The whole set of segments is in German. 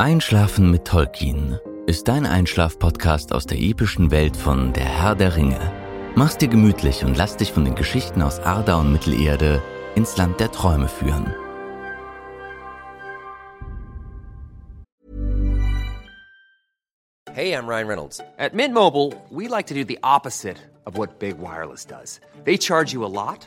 Einschlafen mit Tolkien ist dein Einschlaf-Podcast aus der epischen Welt von Der Herr der Ringe. Mach's dir gemütlich und lass dich von den Geschichten aus Arda und Mittelerde ins Land der Träume führen. Hey, I'm Ryan Reynolds. At Mint Mobile, we like to do the opposite of what Big Wireless does. They charge you a lot,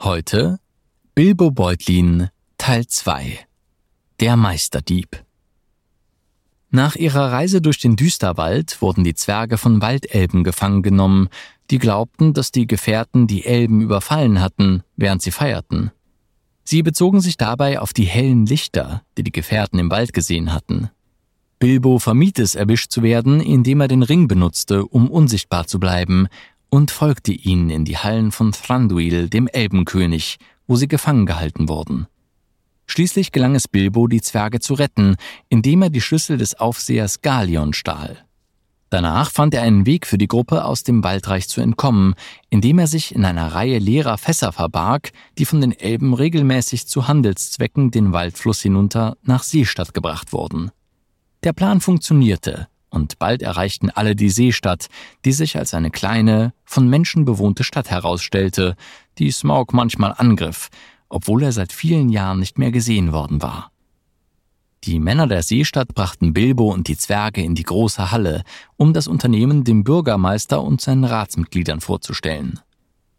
Heute Bilbo Beutlin Teil 2 Der Meisterdieb Nach ihrer Reise durch den Düsterwald wurden die Zwerge von Waldelben gefangen genommen, die glaubten, dass die Gefährten die Elben überfallen hatten, während sie feierten. Sie bezogen sich dabei auf die hellen Lichter, die die Gefährten im Wald gesehen hatten. Bilbo vermied es, erwischt zu werden, indem er den Ring benutzte, um unsichtbar zu bleiben, und folgte ihnen in die Hallen von Thranduil, dem Elbenkönig, wo sie gefangen gehalten wurden. Schließlich gelang es Bilbo, die Zwerge zu retten, indem er die Schlüssel des Aufsehers Galion stahl. Danach fand er einen Weg für die Gruppe aus dem Waldreich zu entkommen, indem er sich in einer Reihe leerer Fässer verbarg, die von den Elben regelmäßig zu Handelszwecken den Waldfluss hinunter nach Seestadt gebracht wurden. Der Plan funktionierte, und bald erreichten alle die Seestadt, die sich als eine kleine, von Menschen bewohnte Stadt herausstellte, die Smaug manchmal angriff, obwohl er seit vielen Jahren nicht mehr gesehen worden war. Die Männer der Seestadt brachten Bilbo und die Zwerge in die große Halle, um das Unternehmen dem Bürgermeister und seinen Ratsmitgliedern vorzustellen.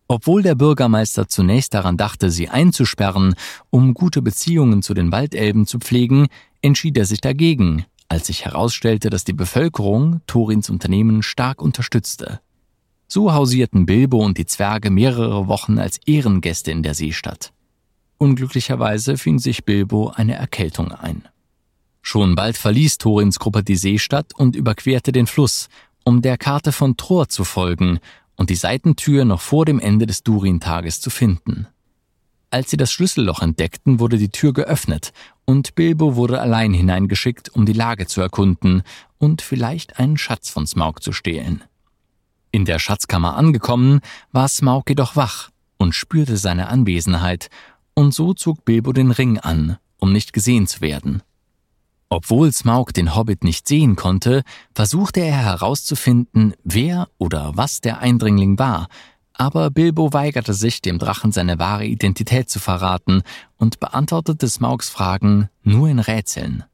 Obwohl der Bürgermeister zunächst daran dachte, sie einzusperren, um gute Beziehungen zu den Waldelben zu pflegen, entschied er sich dagegen, als sich herausstellte, dass die Bevölkerung Torins Unternehmen stark unterstützte. So hausierten Bilbo und die Zwerge mehrere Wochen als Ehrengäste in der Seestadt. Unglücklicherweise fing sich Bilbo eine Erkältung ein. Schon bald verließ Thorins Gruppe die Seestadt und überquerte den Fluss, um der Karte von Thor zu folgen und die Seitentür noch vor dem Ende des Durin-Tages zu finden. Als sie das Schlüsselloch entdeckten, wurde die Tür geöffnet und Bilbo wurde allein hineingeschickt, um die Lage zu erkunden und vielleicht einen Schatz von Smaug zu stehlen. In der Schatzkammer angekommen, war Smaug jedoch wach und spürte seine Anwesenheit, und so zog Bilbo den Ring an, um nicht gesehen zu werden. Obwohl Smaug den Hobbit nicht sehen konnte, versuchte er herauszufinden, wer oder was der Eindringling war, aber Bilbo weigerte sich, dem Drachen seine wahre Identität zu verraten und beantwortete Smaugs Fragen nur in Rätseln.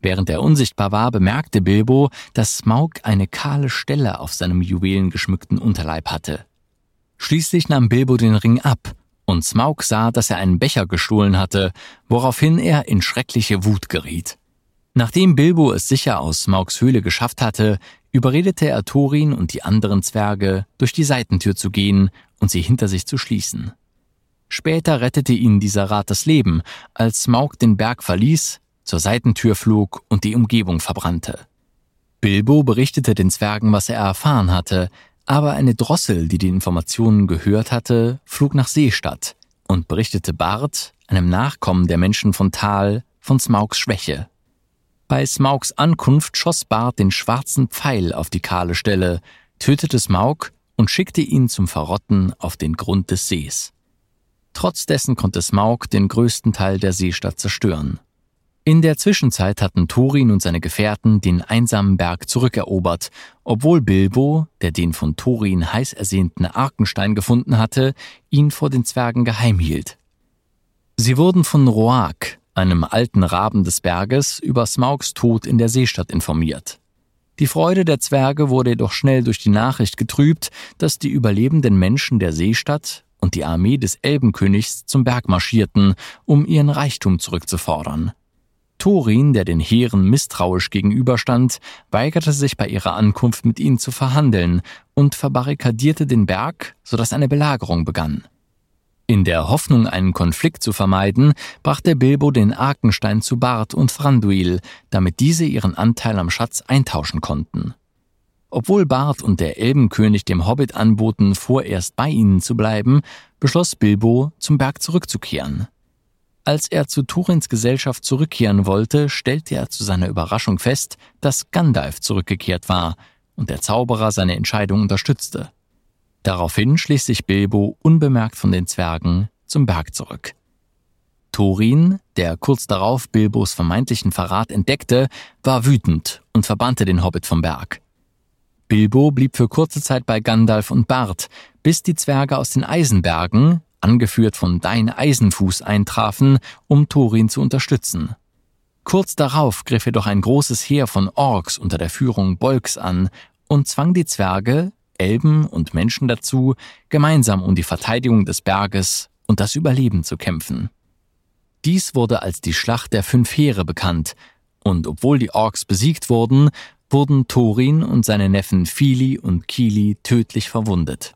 Während er unsichtbar war, bemerkte Bilbo, dass Smaug eine kahle Stelle auf seinem juwelengeschmückten Unterleib hatte. Schließlich nahm Bilbo den Ring ab, und Smaug sah, dass er einen Becher gestohlen hatte, woraufhin er in schreckliche Wut geriet. Nachdem Bilbo es sicher aus Smaugs Höhle geschafft hatte, überredete er Thorin und die anderen Zwerge, durch die Seitentür zu gehen und sie hinter sich zu schließen. Später rettete ihnen dieser Rat das Leben, als Smaug den Berg verließ, zur Seitentür flog und die Umgebung verbrannte. Bilbo berichtete den Zwergen, was er erfahren hatte, aber eine Drossel, die die Informationen gehört hatte, flog nach Seestadt und berichtete Bart, einem Nachkommen der Menschen von Tal, von Smaugs Schwäche. Bei Smaugs Ankunft schoss Bart den schwarzen Pfeil auf die kahle Stelle, tötete Smaug und schickte ihn zum Verrotten auf den Grund des Sees. Trotz dessen konnte Smaug den größten Teil der Seestadt zerstören. In der Zwischenzeit hatten Thorin und seine Gefährten den einsamen Berg zurückerobert, obwohl Bilbo, der den von Thorin heiß ersehnten Arkenstein gefunden hatte, ihn vor den Zwergen geheim hielt. Sie wurden von Roak, einem alten Raben des Berges, über Smaugs Tod in der Seestadt informiert. Die Freude der Zwerge wurde jedoch schnell durch die Nachricht getrübt, dass die überlebenden Menschen der Seestadt und die Armee des Elbenkönigs zum Berg marschierten, um ihren Reichtum zurückzufordern. Thorin, der den Heeren misstrauisch gegenüberstand, weigerte sich bei ihrer Ankunft mit ihnen zu verhandeln und verbarrikadierte den Berg, sodass eine Belagerung begann. In der Hoffnung, einen Konflikt zu vermeiden, brachte Bilbo den Arkenstein zu Bart und Thranduil, damit diese ihren Anteil am Schatz eintauschen konnten. Obwohl Bart und der Elbenkönig dem Hobbit anboten, vorerst bei ihnen zu bleiben, beschloss Bilbo, zum Berg zurückzukehren. Als er zu Turins Gesellschaft zurückkehren wollte, stellte er zu seiner Überraschung fest, dass Gandalf zurückgekehrt war und der Zauberer seine Entscheidung unterstützte. Daraufhin schlich sich Bilbo unbemerkt von den Zwergen zum Berg zurück. Thorin, der kurz darauf Bilbos vermeintlichen Verrat entdeckte, war wütend und verbannte den Hobbit vom Berg. Bilbo blieb für kurze Zeit bei Gandalf und Bart, bis die Zwerge aus den Eisenbergen, angeführt von Dein Eisenfuß, eintrafen, um Thorin zu unterstützen. Kurz darauf griff jedoch ein großes Heer von Orks unter der Führung Bolks an und zwang die Zwerge, Elben und Menschen dazu, gemeinsam um die Verteidigung des Berges und das Überleben zu kämpfen. Dies wurde als die Schlacht der fünf Heere bekannt, und obwohl die Orks besiegt wurden, wurden Thorin und seine Neffen Fili und Kili tödlich verwundet.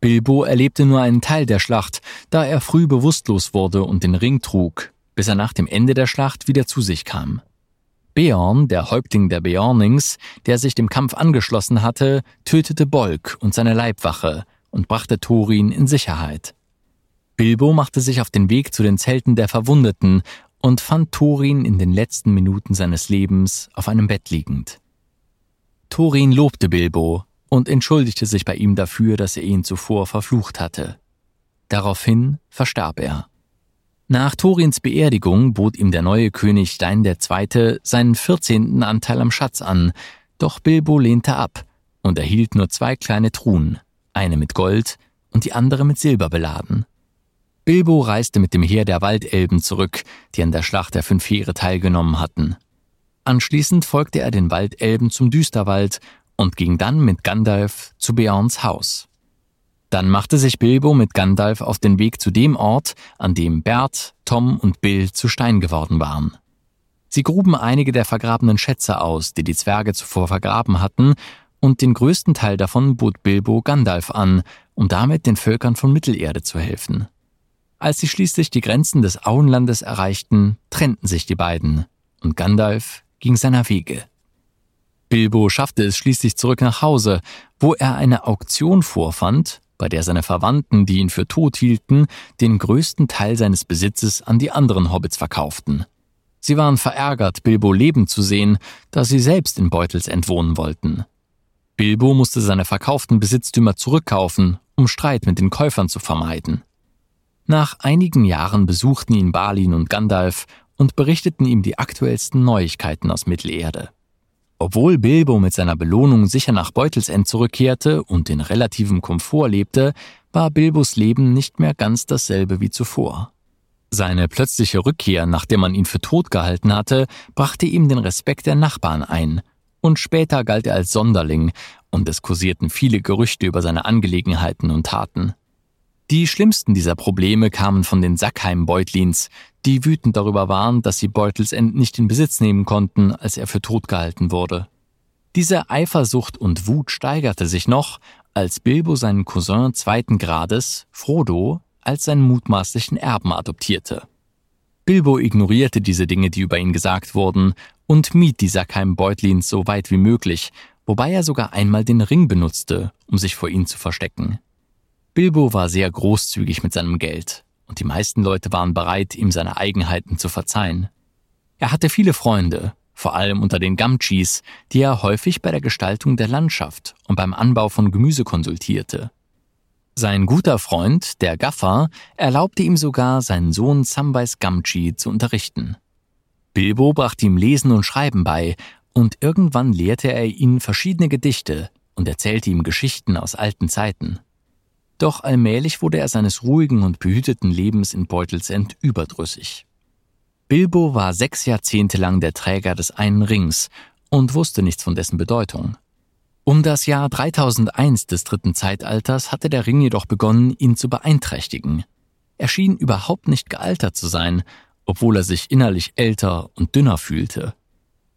Bilbo erlebte nur einen Teil der Schlacht, da er früh bewusstlos wurde und den Ring trug, bis er nach dem Ende der Schlacht wieder zu sich kam. Beorn, der Häuptling der Beornings, der sich dem Kampf angeschlossen hatte, tötete Bolk und seine Leibwache und brachte Thorin in Sicherheit. Bilbo machte sich auf den Weg zu den Zelten der Verwundeten und fand Thorin in den letzten Minuten seines Lebens auf einem Bett liegend. Thorin lobte Bilbo und entschuldigte sich bei ihm dafür, dass er ihn zuvor verflucht hatte. Daraufhin verstarb er. Nach Thorins Beerdigung bot ihm der neue König Stein II. seinen vierzehnten Anteil am Schatz an, doch Bilbo lehnte ab und erhielt nur zwei kleine Truhen, eine mit Gold und die andere mit Silber beladen. Bilbo reiste mit dem Heer der Waldelben zurück, die an der Schlacht der fünf Heere teilgenommen hatten. Anschließend folgte er den Waldelben zum Düsterwald und ging dann mit Gandalf zu Beorns Haus. Dann machte sich Bilbo mit Gandalf auf den Weg zu dem Ort, an dem Bert, Tom und Bill zu Stein geworden waren. Sie gruben einige der vergrabenen Schätze aus, die die Zwerge zuvor vergraben hatten, und den größten Teil davon bot Bilbo Gandalf an, um damit den Völkern von Mittelerde zu helfen. Als sie schließlich die Grenzen des Auenlandes erreichten, trennten sich die beiden, und Gandalf ging seiner Wege. Bilbo schaffte es schließlich zurück nach Hause, wo er eine Auktion vorfand bei der seine Verwandten, die ihn für tot hielten, den größten Teil seines Besitzes an die anderen Hobbits verkauften. Sie waren verärgert, Bilbo leben zu sehen, da sie selbst in Beutelsend wohnen wollten. Bilbo musste seine verkauften Besitztümer zurückkaufen, um Streit mit den Käufern zu vermeiden. Nach einigen Jahren besuchten ihn Balin und Gandalf und berichteten ihm die aktuellsten Neuigkeiten aus Mittelerde. Obwohl Bilbo mit seiner Belohnung sicher nach Beutelsend zurückkehrte und in relativem Komfort lebte, war Bilbos Leben nicht mehr ganz dasselbe wie zuvor. Seine plötzliche Rückkehr, nachdem man ihn für tot gehalten hatte, brachte ihm den Respekt der Nachbarn ein, und später galt er als Sonderling, und es kursierten viele Gerüchte über seine Angelegenheiten und Taten. Die schlimmsten dieser Probleme kamen von den Sackheim-Beutlins, die wütend darüber waren, dass sie Beutelsend nicht in Besitz nehmen konnten, als er für tot gehalten wurde. Diese Eifersucht und Wut steigerte sich noch, als Bilbo seinen Cousin zweiten Grades, Frodo, als seinen mutmaßlichen Erben adoptierte. Bilbo ignorierte diese Dinge, die über ihn gesagt wurden, und mied die Sackheim-Beutlins so weit wie möglich, wobei er sogar einmal den Ring benutzte, um sich vor ihnen zu verstecken. Bilbo war sehr großzügig mit seinem Geld, und die meisten Leute waren bereit, ihm seine Eigenheiten zu verzeihen. Er hatte viele Freunde, vor allem unter den Gamchis, die er häufig bei der Gestaltung der Landschaft und beim Anbau von Gemüse konsultierte. Sein guter Freund, der Gaffer, erlaubte ihm sogar, seinen Sohn Samwise Gamgee zu unterrichten. Bilbo brachte ihm Lesen und Schreiben bei, und irgendwann lehrte er ihn verschiedene Gedichte und erzählte ihm Geschichten aus alten Zeiten. Doch allmählich wurde er seines ruhigen und behüteten Lebens in Beutelsend überdrüssig. Bilbo war sechs Jahrzehnte lang der Träger des einen Rings und wusste nichts von dessen Bedeutung. Um das Jahr 3001 des dritten Zeitalters hatte der Ring jedoch begonnen, ihn zu beeinträchtigen. Er schien überhaupt nicht gealtert zu sein, obwohl er sich innerlich älter und dünner fühlte.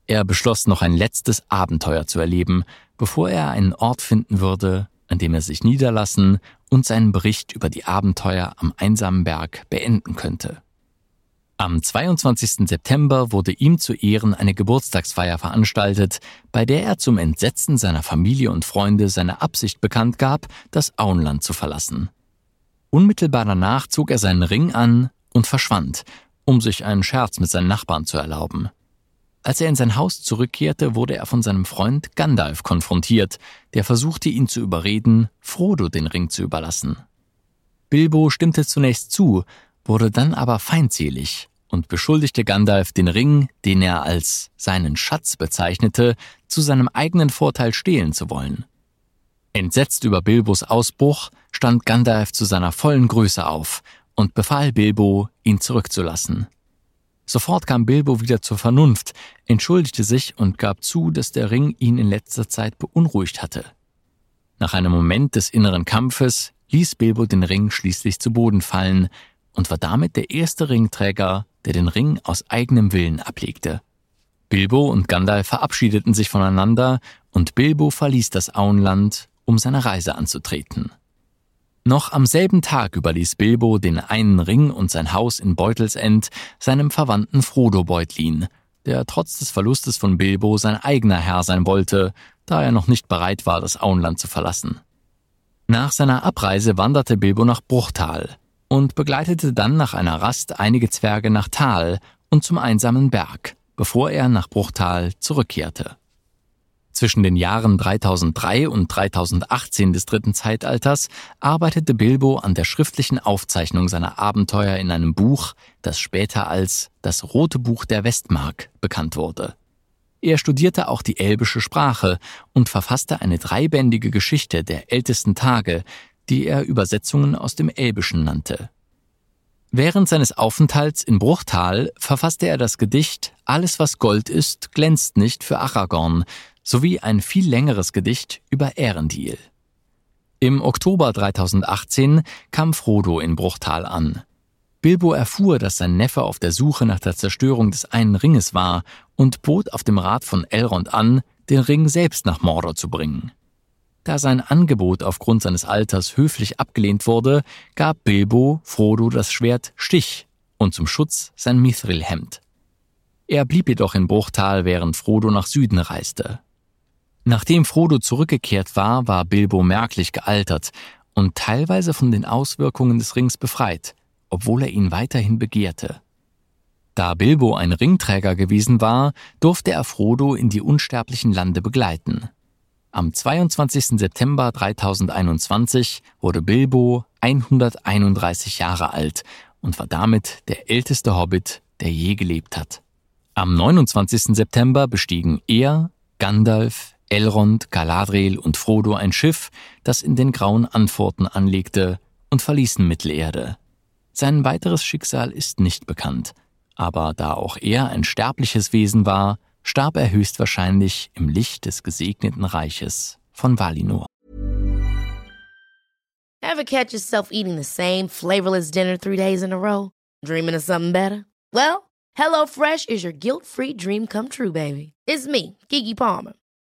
Er beschloss noch ein letztes Abenteuer zu erleben, bevor er einen Ort finden würde, an dem er sich niederlassen und seinen Bericht über die Abenteuer am einsamen Berg beenden könnte. Am 22. September wurde ihm zu Ehren eine Geburtstagsfeier veranstaltet, bei der er zum Entsetzen seiner Familie und Freunde seine Absicht bekannt gab, das Auenland zu verlassen. Unmittelbar danach zog er seinen Ring an und verschwand, um sich einen Scherz mit seinen Nachbarn zu erlauben. Als er in sein Haus zurückkehrte, wurde er von seinem Freund Gandalf konfrontiert, der versuchte ihn zu überreden, Frodo den Ring zu überlassen. Bilbo stimmte zunächst zu, wurde dann aber feindselig und beschuldigte Gandalf, den Ring, den er als seinen Schatz bezeichnete, zu seinem eigenen Vorteil stehlen zu wollen. Entsetzt über Bilbos Ausbruch stand Gandalf zu seiner vollen Größe auf und befahl Bilbo, ihn zurückzulassen. Sofort kam Bilbo wieder zur Vernunft, entschuldigte sich und gab zu, dass der Ring ihn in letzter Zeit beunruhigt hatte. Nach einem Moment des inneren Kampfes ließ Bilbo den Ring schließlich zu Boden fallen und war damit der erste Ringträger, der den Ring aus eigenem Willen ablegte. Bilbo und Gandalf verabschiedeten sich voneinander und Bilbo verließ das Auenland, um seine Reise anzutreten. Noch am selben Tag überließ Bilbo den einen Ring und sein Haus in Beutelsend seinem Verwandten Frodo Beutlin, der trotz des Verlustes von Bilbo sein eigener Herr sein wollte, da er noch nicht bereit war, das Auenland zu verlassen. Nach seiner Abreise wanderte Bilbo nach Bruchtal, und begleitete dann nach einer Rast einige Zwerge nach Tal und zum einsamen Berg, bevor er nach Bruchtal zurückkehrte. Zwischen den Jahren 3003 und 3018 des dritten Zeitalters arbeitete Bilbo an der schriftlichen Aufzeichnung seiner Abenteuer in einem Buch, das später als das Rote Buch der Westmark bekannt wurde. Er studierte auch die elbische Sprache und verfasste eine dreibändige Geschichte der ältesten Tage, die er Übersetzungen aus dem Elbischen nannte. Während seines Aufenthalts in Bruchtal verfasste er das Gedicht Alles was Gold ist, glänzt nicht für Aragorn sowie ein viel längeres Gedicht über Ehrendil. Im Oktober 3018 kam Frodo in Bruchtal an. Bilbo erfuhr, dass sein Neffe auf der Suche nach der Zerstörung des einen Ringes war und bot auf dem Rat von Elrond an, den Ring selbst nach Mordor zu bringen. Da sein Angebot aufgrund seines Alters höflich abgelehnt wurde, gab Bilbo Frodo das Schwert Stich und zum Schutz sein Mithril-Hemd. Er blieb jedoch in Bruchtal, während Frodo nach Süden reiste. Nachdem Frodo zurückgekehrt war, war Bilbo merklich gealtert und teilweise von den Auswirkungen des Rings befreit, obwohl er ihn weiterhin begehrte. Da Bilbo ein Ringträger gewesen war, durfte er Frodo in die unsterblichen Lande begleiten. Am 22. September 3021 wurde Bilbo 131 Jahre alt und war damit der älteste Hobbit, der je gelebt hat. Am 29. September bestiegen er, Gandalf, Elrond, Galadriel und Frodo ein Schiff, das in den grauen Antworten anlegte und verließen Mittelerde. Sein weiteres Schicksal ist nicht bekannt, aber da auch er ein sterbliches Wesen war, starb er höchstwahrscheinlich im Licht des gesegneten Reiches von Valinor. Ever catch yourself eating the same flavorless dinner three days in a row? Dreaming of something better? Well, HelloFresh is your guilt-free dream come true, baby. It's me, Kiki Palmer.